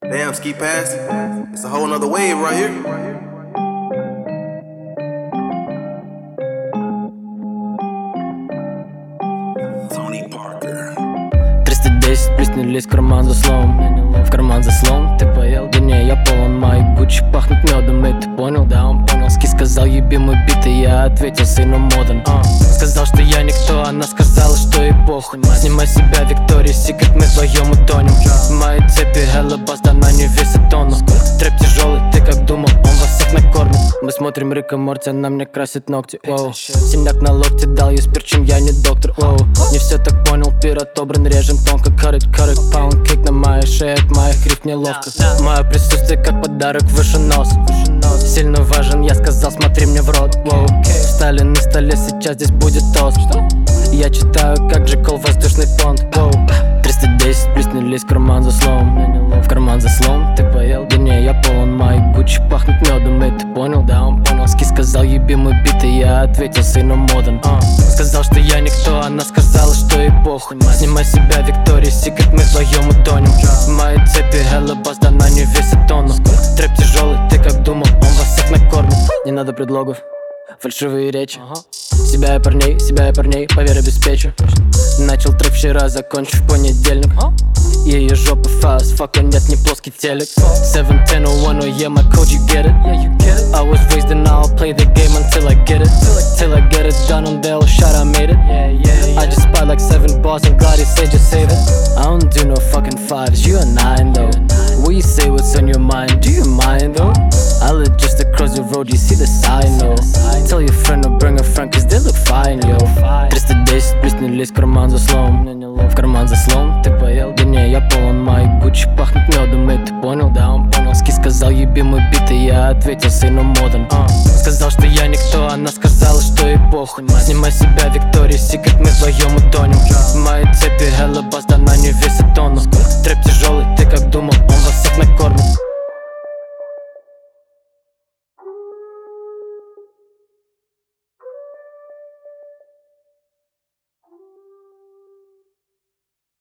Damn, ski pass. It's a whole nother wave right here. Tony Parker. 310 приснились в карман за словом В карман за словом, ты поел? Да не, я полон мои Гуччи пахнут медом, и ты понял? Да, он понял Ски сказал, еби мой бит, и я ответил, сыну моден uh. Сказал, что я никто, она сказала, что и похуй Снимай себя Виктория Секрет, мы вдвоем утонем В моей цепи Hello Bass, смотрим Рика Морти, она мне красит ногти Воу. Синяк на локте дал ей спирчим, я не доктор Воу. Не все так понял, пир отобран, режем тонко cut it, pound cake на моей шее От моих риф неловко Мое присутствие как подарок выше нос Сильно важен, я сказал, смотри мне в рот Воу. Встали на столе, сейчас здесь будет тост Я читаю, как же кол воздушный понт Воу. 310 приснились в карман за словом В карман за словом, ты поел? Да не, я полон мои Гуччи пахнут медом, и ты понял? Да, сказал, еби мой бит, и я ответил, сыну моден. Сказал, что я никто, она сказала, что и похуй. Снимай себя Виктория Секрет, мы вдвоем утонем. Моей цепи Hello да она не весит тонну. Трэп тяжелый, ты как думал, он вас всех накормит. Не надо предлогов, фальшивые речи. Себя и парней, себя и парней, поверь, обеспечу. Начал трэп вчера, закончу в понедельник. Ее жопа фаст, фака нет, не плоский телек. 710 oh yeah, my code, you get it I was raised and I'll play the game until I get it Till I get it done on the shot, I made it I just spot like seven bars and God, he said just save it I don't do no fucking fives, you a nine though Will you say what's on your mind, do you mind though? I live just across the road, you see the sign, no Tell your friend to bring a friend, cause they look fine, yo 310 приснились в карман за словом В карман за словом, ты поел? Да не, я полон мои Гуччи пахнут ответил, сыну моден. Сказал, что я никто, она сказала, что и похуй. Снимай себя Виктория Секрет, мы вдвоем утонем. Моей цепи да она не весит тонну